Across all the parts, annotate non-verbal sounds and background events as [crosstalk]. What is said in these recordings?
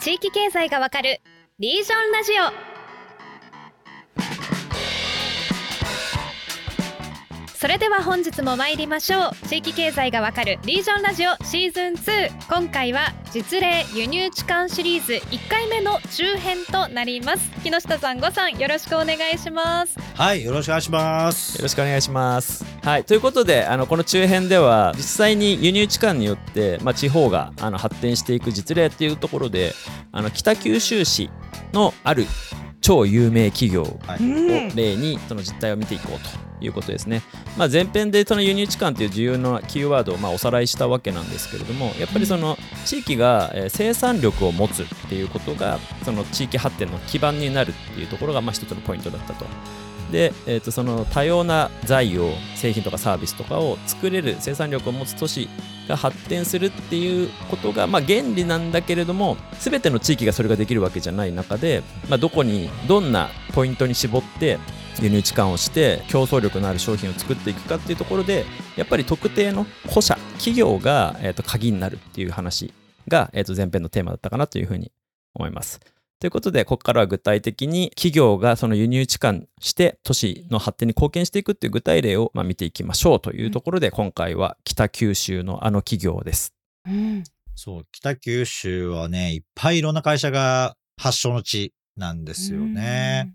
地域経済がわかるリージョンラジオ。それでは本日も参りましょう。地域経済がわかるリージョンラジオシーズン2今回は実例輸入痴漢シリーズ。1回目の中編となります。木下さんごさんよろしくお願いします。はいよろしくお願いします。よろしくお願いしますはいということであのこの中編では実際に輸入痴漢によって、まあ、地方があの発展していく実例っていうところであの北九州市のある超有名企業を例にその実態を見ていこうということですね。まあ、前編でその輸入地間という重要なキーワードをまあおさらいしたわけなんですけれどもやっぱりその地域が生産力を持つっていうことがその地域発展の基盤になるっていうところがまあ一つのポイントだったと。で、えー、とその多様な財を製品とかサービスとかを作れる生産力を持つ都市が発展するっていうことが、まあ、原理なんだけれども全ての地域がそれができるわけじゃない中で、まあ、どこにどんなポイントに絞って輸入置換をして競争力のある商品を作っていくかっていうところでやっぱり特定の個社企業が、えー、と鍵になるっていう話が、えー、と前編のテーマだったかなというふうに思います。ということで、ここからは具体的に企業がその輸入置換して都市の発展に貢献していくっていう具体例をまあ見ていきましょうというところで、今回は北九州のあの企業です。うん、そう、北九州はね、いっぱいいろんな会社が発祥の地なんですよね。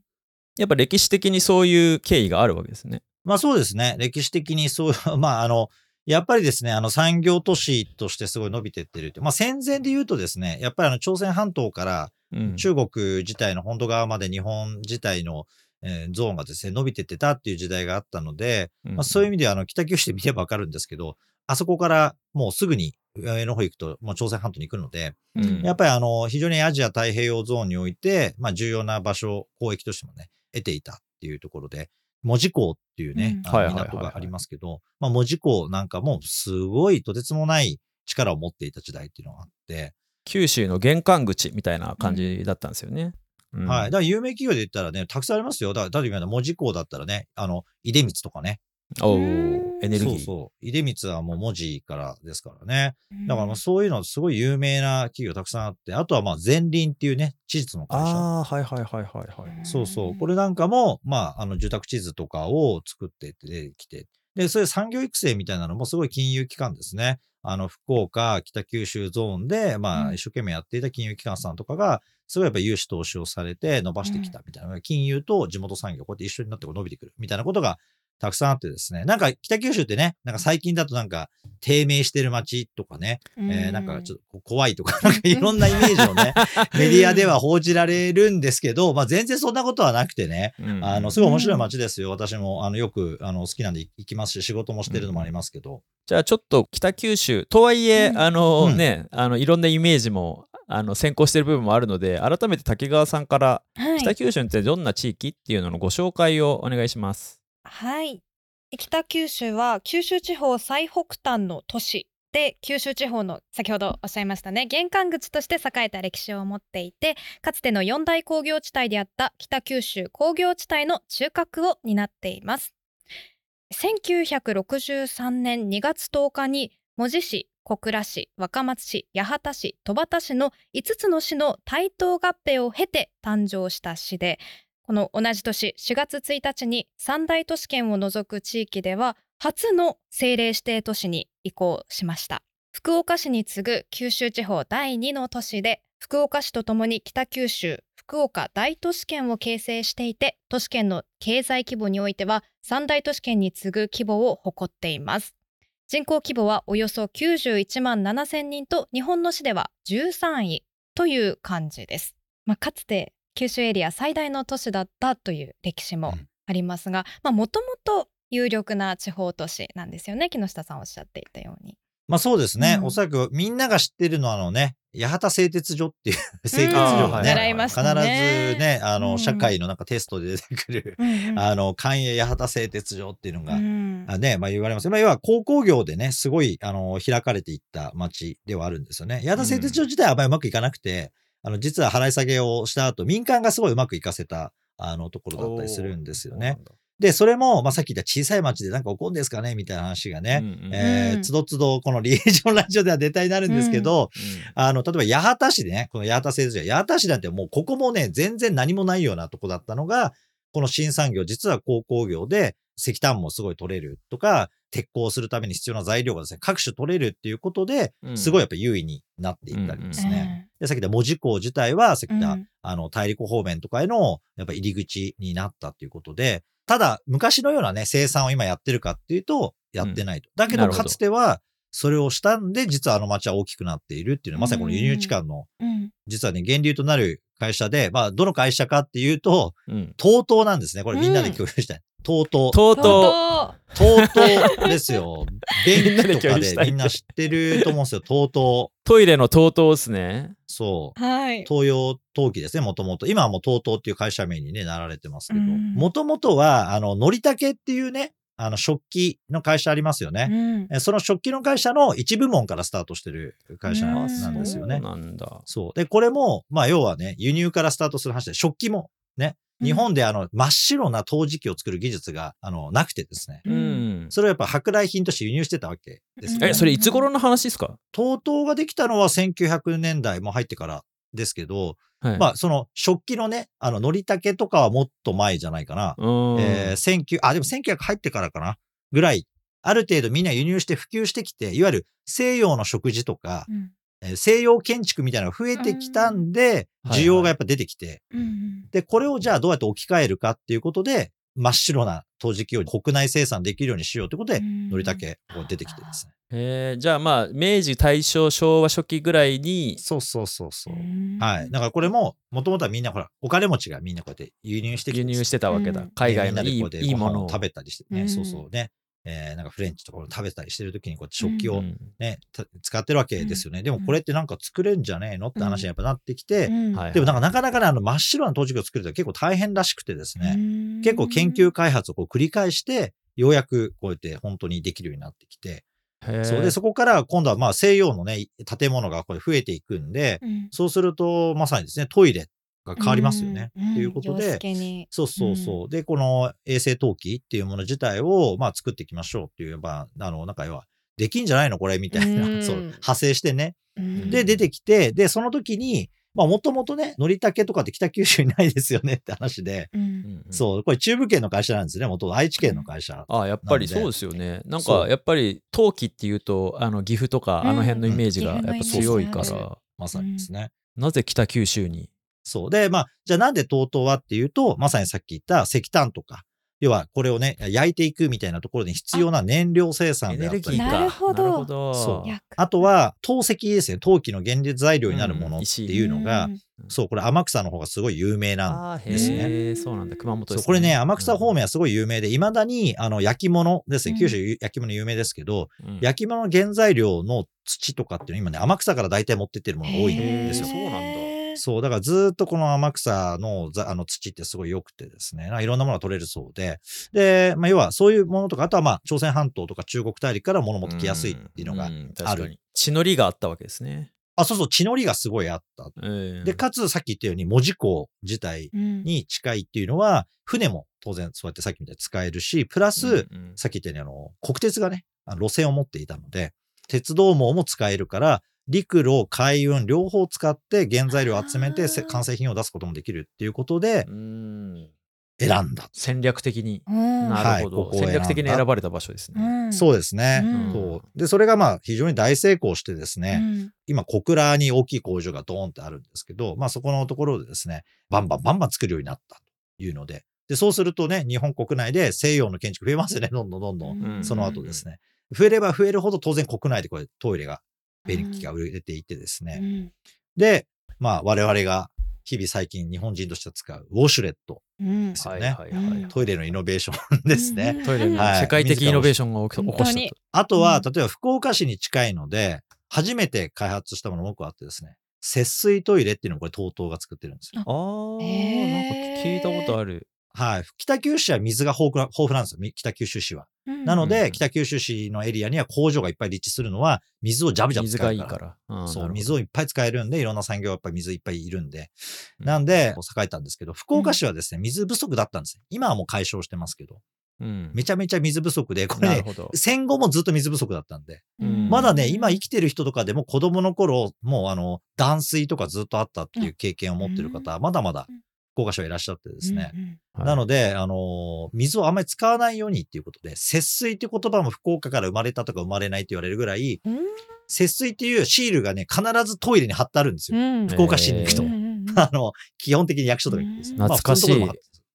やっぱ歴史的にそういう経緯があるわけですね。まあそうですね。歴史的にそう、[laughs] まああの、やっぱりですね、あの産業都市としてすごい伸びてってるって。まあ戦前で言うとですね、やっぱりあの朝鮮半島から中国自体の本土側まで日本自体の、えー、ゾーンがですね、伸びてってたっていう時代があったので、まあ、そういう意味ではあの北九州で見ればわかるんですけど、あそこからもうすぐに上の方行くと、もう朝鮮半島に行くので、うん、やっぱりあの、非常にアジア太平洋ゾーンにおいて、まあ重要な場所、交易としてもね、得ていたっていうところで、門司港っていうね、うん、港がありますけど、まあ門司港なんかもすごいとてつもない力を持っていた時代っていうのがあって、九州の玄関口みたいな感じだったんですよね。うん、はい。だから有名企業で言ったらね、たくさんありますよ。だから、例えば文字工だったらね、あの、出光とかね。おエネルギー。そうそう。出光はもう文字からですからね。だからそういうのすごい有名な企業たくさんあって、あとはまあ前輪っていうね、地図の会社。ああ、はいはいはいはいはい。そうそう。これなんかも、まあ、あの、住宅地図とかを作って出てきて、で、そういう産業育成みたいなのもすごい金融機関ですね。あの、福岡、北九州ゾーンで、まあ、一生懸命やっていた金融機関さんとかが、すごいやっぱ融資投資をされて伸ばしてきたみたいな、金融と地元産業、こうやって一緒になって伸びてくるみたいなことがたくさんあってですね、なんか北九州ってね、なんか最近だとなんか低迷してる街とかね、えー、なんかちょっと怖いとか、[laughs] なんかいろんなイメージをね、[laughs] メディアでは報じられるんですけど、まあ全然そんなことはなくてね、あの、すごい面白い街ですよ。私も、あの、よく、あの、好きなんで行きますし、仕事もしてるのもありますけど。じゃあちょっと北九州、とはいえ、あのね、あの、いろんなイメージもあの先行している部分もあるので改めて竹川さんから、北九州ってどんな地域っていうののご紹介をお願いします。はい。北九州は九州地方最北端の都市で九州地方の先ほどおっしゃいましたね玄関口として栄えた歴史を持っていてかつての四大工業地帯であった北九州工業地帯の中核を担っています。1963年2月10日に門司市小倉市若松市八幡市戸畑市の5つの市の台頭合併を経て誕生した市でこの同じ年4月1日に三大都市圏を除く地域では初の政令指定都市に移行しました。福岡市に次ぐ九州地方第2の都市で福岡市とともに北九州福岡大都市圏を形成していて都市圏の経済規模においては三大都市圏に次ぐ規模を誇っています。人口規模はおよそ91万7千人と日本の市では13位という感じです、まあ、かつて九州エリア最大の都市だったという歴史もありますがもともと有力な地方都市なんですよね木下さんおっしゃっていたように。まあそうですね、うん、おそらくみんなが知ってるのはあのね八幡製鉄所っていう製鉄所がね、うん、必ずねあの、うん、社会のなんかテストで出てくる、うん、あの関営八幡製鉄所っていうのが、あねまあ、言われます、まあ、要は鉱工業でねすごいあの開かれていった町ではあるんですよね。八幡製鉄所自体はあんまりうまくいかなくて、あの、実は払い下げをした後、民間がすごいうまくいかせた、あの、ところだったりするんですよね。で、それも、まあ、さっき言った小さい町でなんか起こるんですかねみたいな話がね、うんうんえー、つどつどこのリエージョンラジオでは出たになるんですけど、あの、例えば八幡市でね、この八幡製図所、八幡市なんてもうここもね、全然何もないようなとこだったのが、この新産業、実は鉱工業で石炭もすごい取れるとか、鉄鋼するために必要な材料がですね、各種取れるっていうことで、うん。すごいやっぱ優位になっていったりですうんね。で、さっき言った門司港自体は、さっき言った、うんあの、大陸方面とかへの、やっぱ入り口になったっていうことで、ただ、昔のようなね、生産を今やってるかっていうと、やってないと。だけど、かつては、それをしたんで、実はあの町は大きくなっているっていうのは、まさにこの輸入地間の、うん実はね、源流となる会社で、まあ、どの会社かっていうと、うん。TOTO なんですね。これみんなで共有したい。とうとと TOTO ですよ。[laughs] みんなで電気とかでみんな知ってると思うんですよ。TOTO。う、トイレのとうとうですね。そう。うはい。東洋陶器ですね、もともと。今はもう TOTO っていう会社名にね、なられてますけど。うんもともとは、あの、のりたけっていうね、あの、食器の会社ありますよね。うんえその食器の会社の一部門からスタートしてる会社うんなんですよね。そうなんだ。そう。で、これも、まあ、要はね、輸入からスタートする話で、食器も、ね、日本であの、真っ白な陶磁器を作る技術が、あの、なくてですね。ううんん。それをやっぱ舶来品として輸入してたわけですよね。え、それいつ頃の話ですか？TOTO ができたのは1900年代も入ってからですけど、はい。まあ、その食器のね、あの、のりたけとかはもっと前じゃないかな。うん、えー、19、あ、でも1900入ってからかなぐらい、ある程度みんな輸入して普及してきて、いわゆる西洋の食事とか、うんえー西洋建築みたいなのが増えてきたんで、うん需要がやっぱ出てきて、うんで、これをじゃあどうやって置き換えるかっていうことで、真っ白な陶磁器を国内生産できるようにしようということで、うんのりたけが出てきてですね。えーじゃあまあ、明治、大正、昭和初期ぐらいに、そうそうそうそう。うんはい。だからこれも、もともとはみんなほら、お金持ちがみんなこうやって輸入してきて輸入してたわけだ。うん海外のいいいいものを。食べたりしてね、うんそうそうね。えーなんかフレンチとかを食べたりしてるときにこうやって食器をうん使ってるわけですよね。でもこれってなんか作れんじゃねえの？って話にやっぱなってきて、うん。はいでもなんかなかなかね、あの真っ白な陶磁器を作ると結構大変らしくてですね、うん。結構研究開発をこう繰り返して、ようやくこうやって本当にできるようになってきて、そう。で、そこから今度はまあ西洋のね、建物がこれ増えていくんで、うん。そうするとまさにですね、トイレが変わりますよね。うんっていうことで、そうそうそう。で、この衛生陶器っていうもの自体を、まあ、作っていきましょうっていう、まあ、あの、なんか要は、できんじゃないの？これみたいな、うん。[laughs] そう、派生してね。うん。で、出てきて、で、その時に、まあ、もともとね、のりたけとかって北九州にないですよねって話で、うん。うんそう、これ中部圏の会社なんですね。元々。愛知県の会社。あやっぱりそうですよね。なんかやっぱり陶器っていうとあの岐阜とかうんあの辺のイメージがやっぱ強いから、まさにですね。なぜ北九州にそう。で、まあ、じゃあなんで TOTO はっていうと、まさにさっき言った石炭とか、要はこれをね、焼いていくみたいなところに必要な燃料生産エであったり。とかネルギーか。なるほど。なるほど。そう。あとは、陶石ですね。陶器の原料材料になるものうん。っていうのが、うんそう、これ天草の方がすごい有名なんですね。そうなんだ。熊本です、ね、そうこれね、天草方面、面はすごい有名で、未だに、あの、焼き物ですね。うん。九州焼き物有名ですけど、うん。焼き物の原材料の土とかっていうのは今ね、天草から大体持ってってるものが多いんですよ。そうなんだそう、だからずーっとこの天草のざあの土ってすごい良くてですね、いろんなものが取れるそうで、で、まあ、要はそういうものとか、あとはまあ、朝鮮半島とか中国大陸から物持ってきやすいっていうのがある。血のりがあったわけですね。あ、そうそう、血のりがすごいあった。うんで、かつさっき言ったように、門司港自体うんに近いっていうのは、船も当然そうやってさっきみたいに使えるし、プラス、うんうんさっき言ったように、あの、国鉄がね、路線を持っていたので、鉄道網も使えるから、陸路、海運、両方使って原材料を集めて完成品を出すこともできるっていうことでうん選んだ。戦略的に。うんなるほど、はいここ戦略的に選ばれた場所ですね。うんそうですね。うんそう。で、それがまあ非常に大成功してですね、うん今小倉に大きい工場がドーンってあるんですけど、まあそこのところでですね、バンバンバンバン作るようになったというので、で、そうするとね、日本国内で西洋の建築増えますよね、どんどんどんどん。うんその後ですね。増えれば増えるほど当然国内でこれトイレが、便利機が売れていってですね。うんで、まあ我々が日々最近日本人として使うウォシュレットうんですよね。トイレのイノベーションですね。トイレのはい世界的イノベーションが起こしたと。あとは、うん例えば福岡市に近いので、初めて開発したものも多くあってですね、節水トイレっていうのをこれ TOTO が作ってるんですよ。あー、へーなんか聞いたことある。はい。北九州は水が豊富な豊富なんですよ。み北九州市は。なので、北九州市のエリアには工場がいっぱい立地するのは、水をジャブジャブ使えるから。水がいいから。そう、水をいっぱい使えるんで、いろんな産業はやっぱり水いっぱいいるんで。なんで、栄えたんですけど、福岡市はですね、水不足だったんです今はもう解消してますけど。うん、めちゃめちゃ水不足で、これね、戦後もずっと水不足だったんで、うん、まだね、今生きてる人とかでも子供の頃、もうあの、断水とかずっとあったっていう経験を持ってる方は、まだまだ福岡市はいらっしゃってですね。うんうん、なので、あの、水をあんまり使わないようにっていうことで、節水っていう言葉も福岡から生まれたとか生まれないって言われるぐらい、節水っていうシールがね、必ずトイレに貼ってあるんですよ。うん、福岡市に行くと。[laughs] あの、基本的に役所とか行くんです。懐かしい。まあ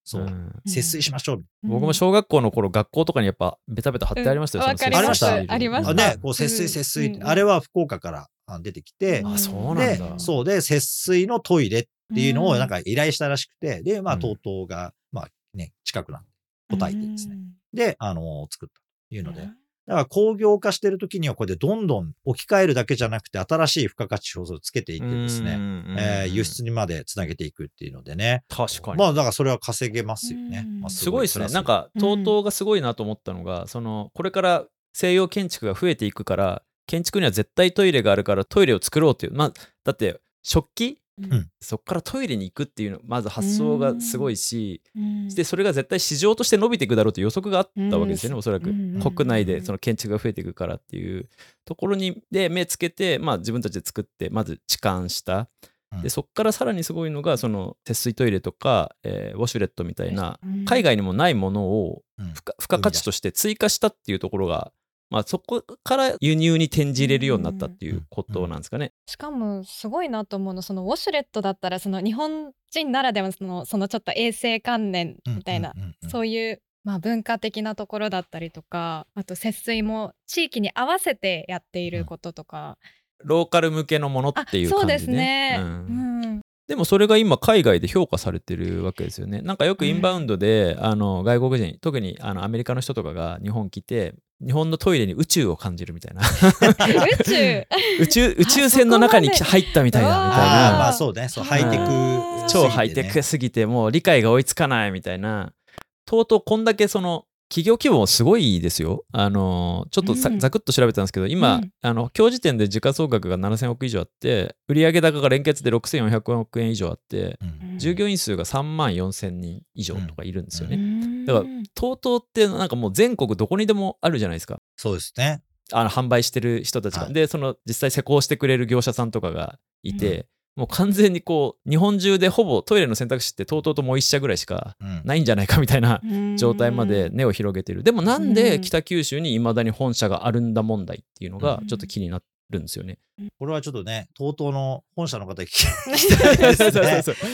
そう、節水しましょう。僕も小学校の頃、学校とかにやっぱベタベタ貼ってありましたよ。ありました。ありました。ね、こう節水節水、あれは福岡から出てきて、あ、そうなんだ。そうで、節水のトイレっていうのをなんか依頼したらしくて、で、まあ、TOTO が、まあね、近くなんで答えてですね。で、あの、作ったというので。だから工業化してる時にはこれでどんどん置き換えるだけじゃなくて新しい付加価値表をつけていってですね、えー、輸出にまでつなげていくっていうのでね。確かに。まあだからそれは稼げますよね。まあ、すごいですね。なんか TOTO がすごいなと思ったのが、そのこれから西洋建築が増えていくから建築には絶対トイレがあるからトイレを作ろうっていう。まあだって食器うん、そこからトイレに行くっていうのまず発想がすごいし、でそれが絶対市場として伸びていくだろうという予測があったわけですよね、おそらく、国内でその建築が増えていくからっていうところにで目つけて、まあ、自分たちで作ってまず置換した。でそこからさらにすごいのがその節水トイレとか、えー、ウォシュレットみたいな海外にもないものを付加価値として追加したっていうところがまあ、そこから輸入に転じれるようになったっていうことなんですかね。しかもすごいなと思うのそのウォシュレットだったらその日本人ならではそのそのちょっと衛生観念みたいな、そういうまあ、文化的なところだったりとかあと節水も地域に合わせてやっていることとか、うん、ローカル向けのものっていう感じ、ね、そうですね、うん、うんでもそれが今海外で評価されてるわけですよね。なんかよくインバウンドで、うん、あの外国人特にあのアメリカの人とかが日本来て日本のトイレに宇宙を感じるみたいな。宇宙？[laughs] 宇宙宇宙船の中に入ったみたいなみたいな。まあそうね。そうハイテク、ね、超ハイテクすぎてもう理解が追いつかないみたいな。とうとうこんだけその企業規模もすごいですよ。あのちょっとざ,、ざくっと調べたんですけど、今、うん、あの今日時点で時価総額が7000億以上あって、売上高が連結で6400億円以上あって、うん、従業員数が3万4000人以上とかいるんですよね。うん、だから、TOTO ってなんかもう全国どこにでもあるじゃないですか。そうですね。あの販売してる人たちが、はい、でその実際施工してくれる業者さんとかがいて、もう完全にこう日本中でほぼトイレの選択肢ってとうとうともう一社ぐらいしかないんじゃないかみたいな状態まで根を広げてる。でもなんで北九州にいまだに本社があるんだ問題っていうのがちょっと気になるんですよね。これはちょっとね、TOTO の本社の方に聞きたいですね。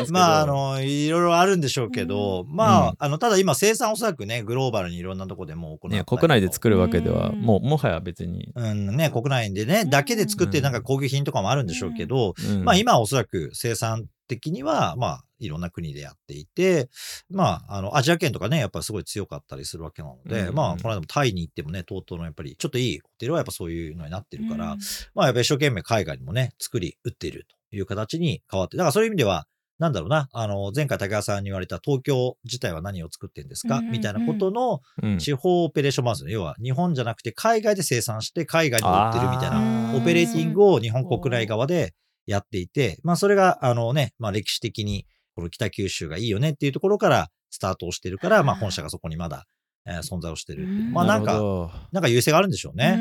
ね、まあ、あの、いろいろあるんでしょうけど、うん、まあ、うん、あの、ただ今生産おそらくね、グローバルにいろんなとこでも行ね、国内で作るわけでは、もう、もはや別に。うんね、国内でね、だけで作ってなんか工芸品とかもあるんでしょうけど、まあ今はおそらく生産的には、まあ、いろんな国でやっていて、まあ、あの、アジア圏とかね、やっぱすごい強かったりするわけなので、うんうん、まあ、この間もタイに行ってもね、とうとうのやっぱり、ちょっといいホテルはやっぱそういうのになってるから、うん、まあ、やっぱ一生懸命海外にもね、作り、売っているという形に変わって、だからそういう意味では、なんだろうな、あの、前回竹川さんに言われた東京自体は何を作ってんですか、うんうん、みたいなことの地方オペレーションマンス、要は日本じゃなくて海外で生産して海外に売ってるみたいなオペレーティングを日本国内側でやっていて、まあそれが、あのね、まあ歴史的にこの北九州がいいよねっていうところからスタートをしてるから、まあ本社がそこにまだ、えー、存在をしてるっていう。まあなんか、なんか優勢があるんでしょうね。う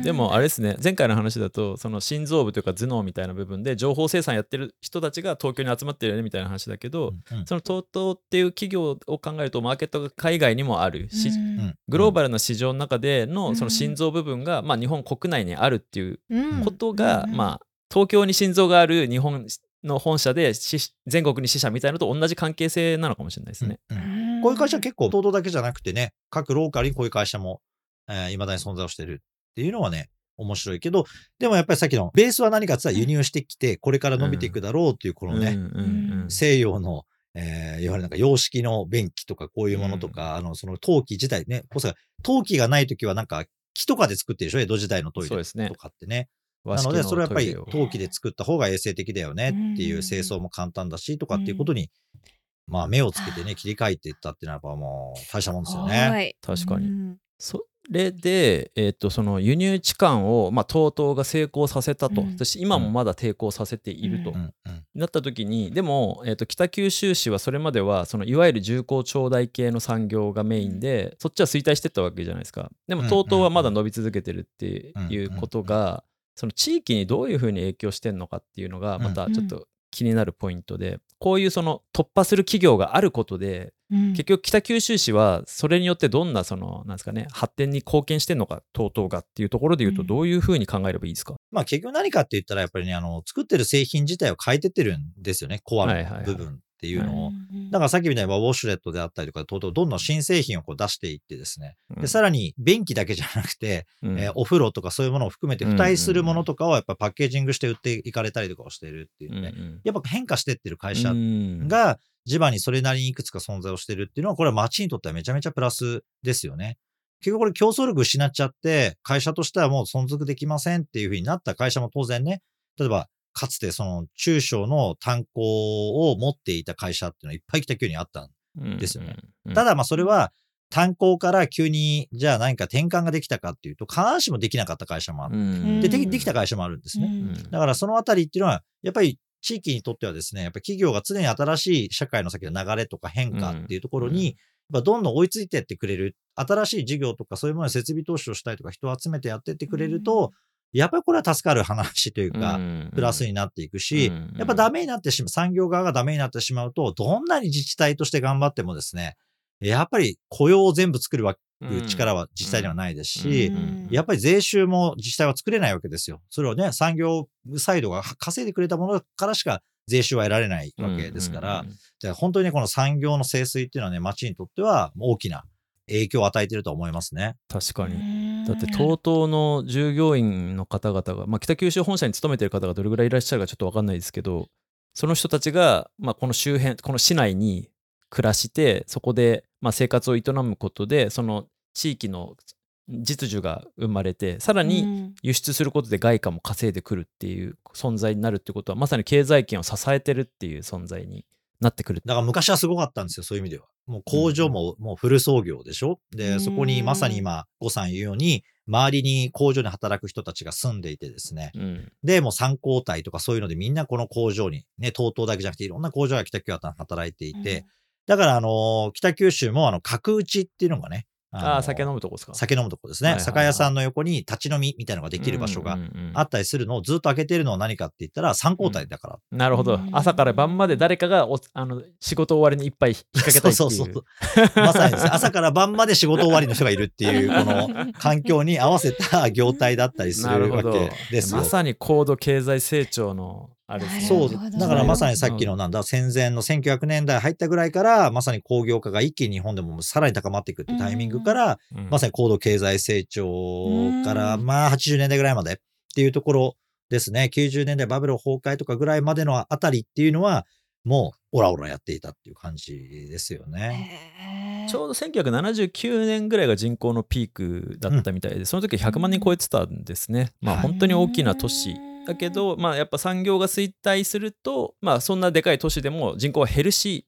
ん、でもあれですね、前回の話だと、その心臓部というか頭脳みたいな部分で情報生産やってる人たちが東京に集まってるよねみたいな話だけど、うんうん、その TOTO っていう企業を考えるとマーケットが海外にもある。し、グローバルな市場の中でのその心臓部分が、まあ日本国内にあるっていうことが、まあ東京に心臓がある日本の本社で全国に支社みたいなのと同じ関係性なのかもしれないですね。うんうん、こういう会社結構、東京だけじゃなくてね、各ローカルにこういう会社も、えー、未だに存在をしてるっていうのはね、面白いけど、でもやっぱりさっきのベースは何かって言ったら輸入してきて、これから伸びていくだろうっていう、このね、西洋の、えー、いわゆるなんか様式の便器とかこういうものとか、うん、あの、その陶器自体ね、陶器がないときはなんか木とかで作ってるでしょ江戸時代のトイレとかってね。なので、それはやっぱり陶器で作った方が衛生的だよねっていう清掃も簡単だしとかっていうことにまあ目をつけてね、切り替えていったっていうのはやっぱもう大したもんですよね。はい。確かに。うんそれで、えー、とその輸入置換を、まあ、TOTO が成功させたと、うん。そして今もまだ抵抗させていると、なった時にでも、えー、と北九州市はそれまではそのいわゆる重工長大系の産業がメインでそっちは衰退してったわけじゃないですか。でもうん TOTO はまだ伸び続けてるっていうことがその地域にどういうふうに影響してんのかっていうのがまたちょっと気になるポイントでこういうその突破する企業があることでうん。結局北九州市はそれによってどんなそのなんですかね発展に貢献してんのか TOTO がっていうところで言うとうん。どういうふうに考えればいいですか、まあ結局何かって言ったらやっぱりね、あの、作ってる製品自体を変えてってるんですよね、コアの部分っていうのを。うんだからさっきみたいにウォシュレットであったりとか、とうとうどんどん新製品をこう出していってですね。うんで、さらに便器だけじゃなくて、うんえーお風呂とかそういうものを含めて付帯するものとかをやっぱパッケージングして売っていかれたりとかをしてるっていうね。うんやっぱ変化してってる会社うんが地場にそれなりにいくつか存在をしてるっていうのは、これは街にとってはめちゃめちゃプラスですよね。結局これ競争力失っちゃって、会社としてはもう存続できませんっていうふうになった会社も当然ね、例えば、かつてその中小の炭鉱を持っていた会社っていうのはいっぱい北九にあったんですよね。うん。ただまあそれは炭鉱から急にじゃあ何か転換ができたかっていうと、必ずしもできなかった会社もあって、うんでできできた会社もあるんですね。うんだからそのあたりっていうのは、やっぱり地域にとってはですね、やっぱり企業が常に新しい社会の先の流れとか変化っていうところうんに、やっぱどんどん追いついてってくれる、新しい事業とかそういうものに設備投資をしたりとか人を集めてやってってくれると、やっぱりこれは助かる話というか、プラスになっていくし、うんやっぱダメになってしまう、産業側がダメになってしまうと、どんなに自治体として頑張ってもですね、やっぱり雇用を全部作るわ力は自治体にはないですし、うんやっぱり税収も自治体は作れないわけですよ。それをね、産業サイドが稼いでくれたものからしか税収は得られないわけですから、じゃあ本当にね、この産業の清水っていうのはね、町にとっては大きな影響を与えていると思いますね。確かににだって TOTO の従業員の方々が、まあ、北九州本社に勤めてる方がどれぐらいいらっしゃるかちょっと分かんないですけどその人たちが、まあ、この周辺この市内に暮らしてそこで、まあ、生活を営むことでその地域の実需が生まれてさらに輸出することで外貨も稼いでくるっていう存在になるってことはまさに経済圏を支えてるっていう存在になってくるだから昔はすごかったんですよ、そういう意味では。もう工場ももうフル創業でしょ？で、そこにまさに今、呉さん言うように、周りに工場に働く人たちが住んでいてですね。うん。で、もう参考体とかそういうのでみんなこの工場に、ね、TOTO だけじゃなくていろんな工場が北九州は働いていて、だからあのー北九州もあの、角打ちっていうのがね、ああ酒飲むとこですか？酒飲むとこですね。はいはいはい。酒屋さんの横に立ち飲みみたいなのができる場所があったりするのをずっと開けてるのは何かって言ったら参考体だから。なるほど。うん。朝から晩まで誰かがおあの仕事終わりに一杯引っ掛けたいっていう。そうそうそう。まさにですね、[laughs] 朝から晩まで仕事終わりの人がいるっていう、この環境に合わせた業態だったりするわけですよ。まさに高度経済成長のあれですねそう。だからまさにさっきのなんだ、戦前の1900年代入ったぐらいから、まさに工業化が一気に日本でもさらに高まっていくっていうタイミングから、うんまさに高度経済成長から、うんまあ80年代ぐらいまでっていうところですね。90年代バブル崩壊とかぐらいまでのあたりっていうのは、もうオラオラやっていたっていう感じですよね。ちょうど1979年ぐらいが人口のピークだったみたいで、その時100万人超えてたんですね。まあはい本当に大きな都市だけど、まあやっぱ産業が衰退すると、まあそんなでかい都市でも人口は減るし、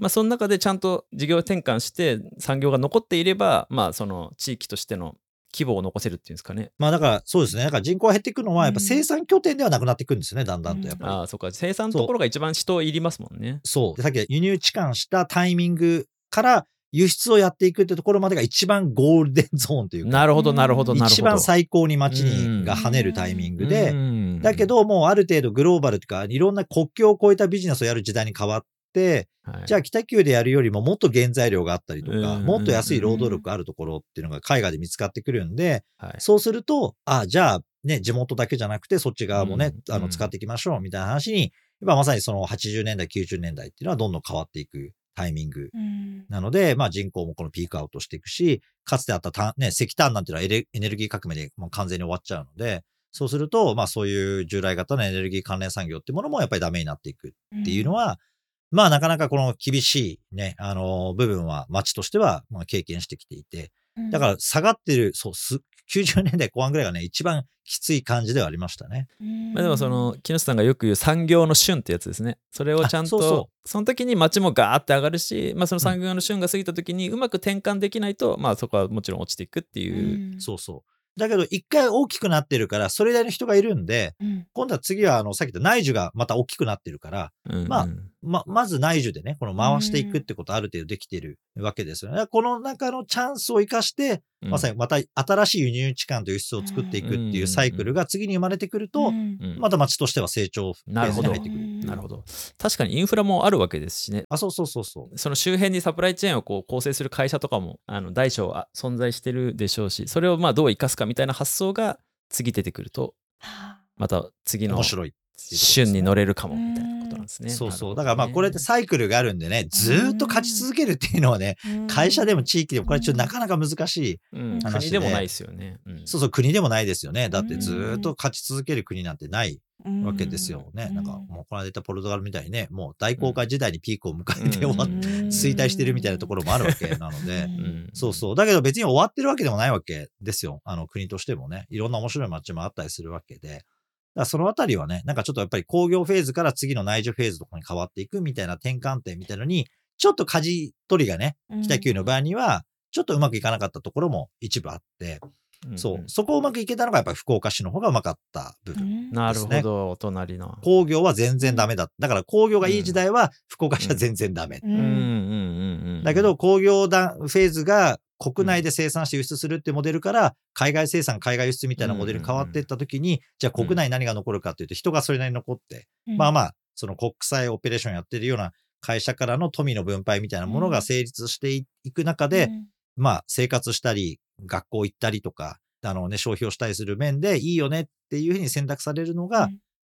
まあその中でちゃんと事業転換して産業が残っていれば、まあその地域としての規模を残せるっていうんですかね。まあだからそうですね。だから人口が減っていくのは、やっぱ生産拠点ではなくなっていくんですよね、だんだんとやっぱり。ああ、そうか。生産のところが一番人いりますもんね。そう。でさっき輸入置換したタイミングから輸出をやっていくってところまでが一番ゴールデンゾーンというか、なるほど、なるほど、なるほど。一番最高に街うん。にが跳ねるタイミングで、うん。だけ、どもうある程度グローバルとか、いろんな国境を越えたビジネスをやる時代に変わって、はい。じゃあ北九でやるよりももっと原材料があったりとか、うんもっと安い労働力があるところっていうのが海外で見つかってくるんで、はい。そうすると、あ、じゃあね、地元だけじゃなくてそっち側もね、うんあの使っていきましょうみたいな話に、やっぱまさにその80年代、90年代っていうのはどんどん変わっていくタイミング。なので、まあ人口もこのピークアウトしていくし、かつてあった炭ね、石炭なんていうのはエレエネルギー革命でもう完全に終わっちゃうので、そうすると、まあそういう従来型のエネルギー関連産業っていうものもやっぱりダメになっていくっていうのは、まあなかなかこの厳しいね、あの部分は町としてはまあ経験してきていて、だから下がってる、そう、す90年代後半ぐらいがね、一番きつい感じではありましたね。まあ、でもその木下さんがよく言う産業の旬ってやつですね。それをちゃんとそうそう。その時に街もガーって上がるし、まあ、その産業の旬が過ぎた時にうまく転換できないと、まあそこはもちろん落ちていくっていう、うん。そうそう。だけど、一回大きくなってるから、それなりの人がいるんで、うん。今度は次は、あの、さっき言った内需がまた大きくなってるから、うんまあうん。ま、まず内需でね、この回していくってことある程度できてるわけですよね。この中のチャンスを生かして、うん。まさにまた新しい輸入地間と輸出を作っていくっていうサイクルが次に生まれてくると、うん。うん。また街としては成長フェーなるほど。ズに入ってくる。うんなるほど確かにインフラもあるわけですしねあ、そうそうそうそう。その周辺にサプライチェーンをこう構成する会社とかもあの大小あ存在してるでしょうしそれをまあどう生かすかみたいな発想が次出てくるとはまた次の面白い。旬に乗れるかもみたいなことなんですね。そうそう。だからまあこれってサイクルがあるんでね、ずーっと勝ち続けるっていうのはね、あ会社でも地域でもこれちょっとなかなか難しい。うん、話で国でもないですよね。うんそうそう、国でもないですよね。だってずっと勝ち続ける国なんてないわけですよね。うんなんかもうこの間言ったポルトガルみたいにね、もう大航海時代にピークを迎えて終わっうん衰退してるみたいなところもあるわけ [laughs] なので、うんそうそう。だけど別に終わってるわけでもないわけですよ。あの国としてもね。いろんな面白い街もあったりするわけで。だからそのあたりはね、なんかちょっとやっぱり工業フェーズから次の内需フェーズとかに変わっていくみたいな転換点みたいなのに、ちょっと舵取りがね、北九の場合には、ちょっとうまくいかなかったところも一部あって、そう、そこをうまくいけたのがやっぱり福岡市の方がうまかった部分。なるですねほど、お隣の。工業は全然ダメだ。だから工業がいい時代は福岡市は全然ダメ。うんうんうんうんうん。だけど工業だフェーズが国内で生産して輸出するってモデルから海外生産、海外輸出みたいなモデルに変わっていったときに、じゃあ国内に何が残るかっていうと人がそれなりに残って、まあまあ、その国際オペレーションやってるような会社からの富の分配みたいなものが成立していく中で、まあ生活したり、学校行ったりとか、あのね、消費をしたりする面でいいよねっていうふうに選択されるのが、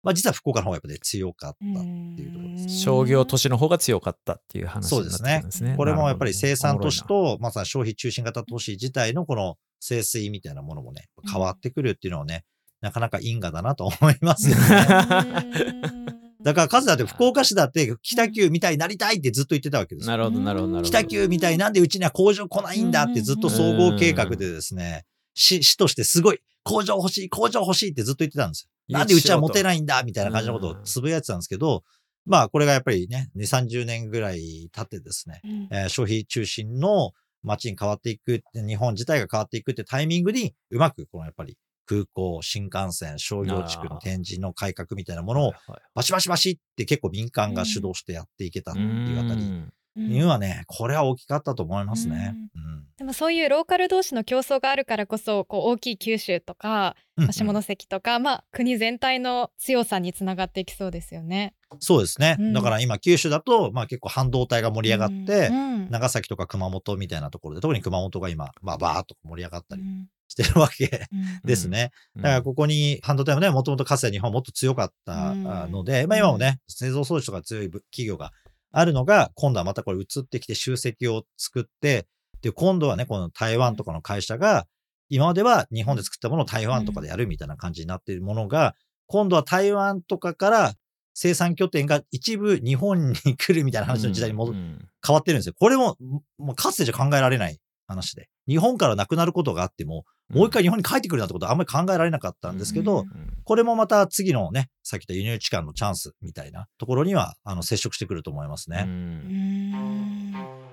まあ実は福岡の方がやっぱり強かったっていうところです。商業都市の方が強かったっていう話になってんですね。これもやっぱり生産都市と、まさに消費中心型都市自体のこの清水みたいなものもね、変わってくるっていうのはね、なかなか因果だなと思いますよね。だから、数だって福岡市だって北九みたいになりたいってずっと言ってたわけですよ。なるほど、なるほど、なるほど。北九みたいなんでうちには工場来ないんだってずっと総合計画でですね、市、市としてすごい工場欲しい、工場欲しいってずっと言ってたんですよ。なんでうちは持てないんだみたいな感じのことをつぶやいてたんですけど、まあこれがやっぱりね、2、30年ぐらい経ってですね、えー消費中心の街に変わっていく、日本自体が変わっていくってタイミングに、うまくこのやっぱり空港、新幹線、商業地区の展示の改革みたいなものをバシバシバシって結構民間が主導してやっていけたっていうあたりうん。にはね、これは大きかったと思いますね。うん。でもそういうローカル同士の競争があるからこそこう大きい九州とかうんうん。下関とか、まあ、国全体の強さにつながっていきそうですよね。そうですね。うん。だから今九州だと、まあ結構半導体が盛り上がって、うん長崎とか熊本みたいなところで、特に熊本が今、まあバーっと盛り上がったりうん。してるわけうん。[laughs] ですね。うん。だからここに半導体もね、もともとかつて日本はもっと強かったうん。あので、まあ今もね、製造装置とか強いぶ企業があるのが、今度はまたこれ移ってきて集積を作って、で、今度はね、この台湾とかの会社が、今までは日本で作ったものを台湾とかでやるみたいな感じになっているものが、今度は台湾とかから生産拠点が一部日本に来るみたいな話の時代に戻っうん変わってるんですよ。これも、もうかつてじゃ考えられない話で。日本からなくなることがあっても、もう一回日本に帰ってくるなんてことはあんまり考えられなかったんですけど、うんこれもまた次のね、さっき言った輸入地間のチャンスみたいなところには、あの、接触してくると思いますうね。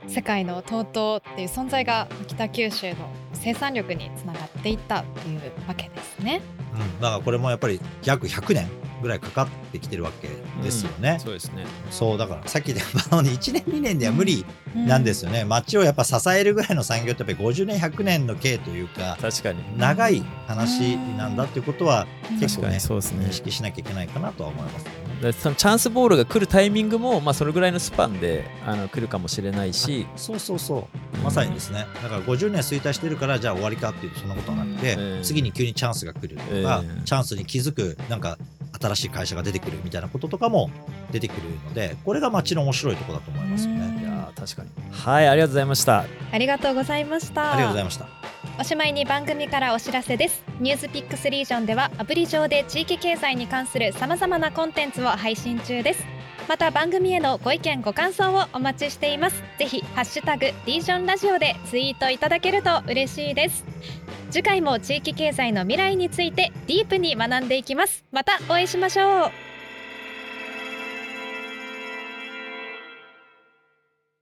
ん世界の TOTO っていう存在が北九州の生産力につながっていったっていうわけですね。うん。だからこれもやっぱり約100年ぐらいかかってきてるわけですよね。そうですね。そう、だからさっきで、あのね1年2年では無理うなんですよね。街をやっぱ支えるぐらいの産業ってやっぱり50年100年の経というか、確かに。長い話なんだっていうことはうん結構ね、ね認。識しなきゃいけないかなとは思いますね。でそのチャンスボールが来るタイミングも、まあ、それぐらいのスパンであの来るかもしれないし、そうそうそう。まさにですね。だから50年衰退してるから、じゃあ終わりかっていうとそんなことはなくて、うん次に急にチャンスが来るとか、うんチャンスに気づく、なんか新しい会社が出てくるみたいなこととかも出てくるので、これが街の面白いところだと思いますようんね。いやー確かに。はい、ありがとうございました。ありがとうございました。ありがとうございました。おしまいに番組からお知らせですニュースピックスリージョンではアプリ上で地域経済に関するさまざまなコンテンツを配信中ですまた番組へのご意見ご感想をお待ちしています。ぜひハッシュタグリージョンラジオでツイートいただけると嬉しいです。次回も地域経済の未来についてディープに学んでいきます。またお会いしましょう。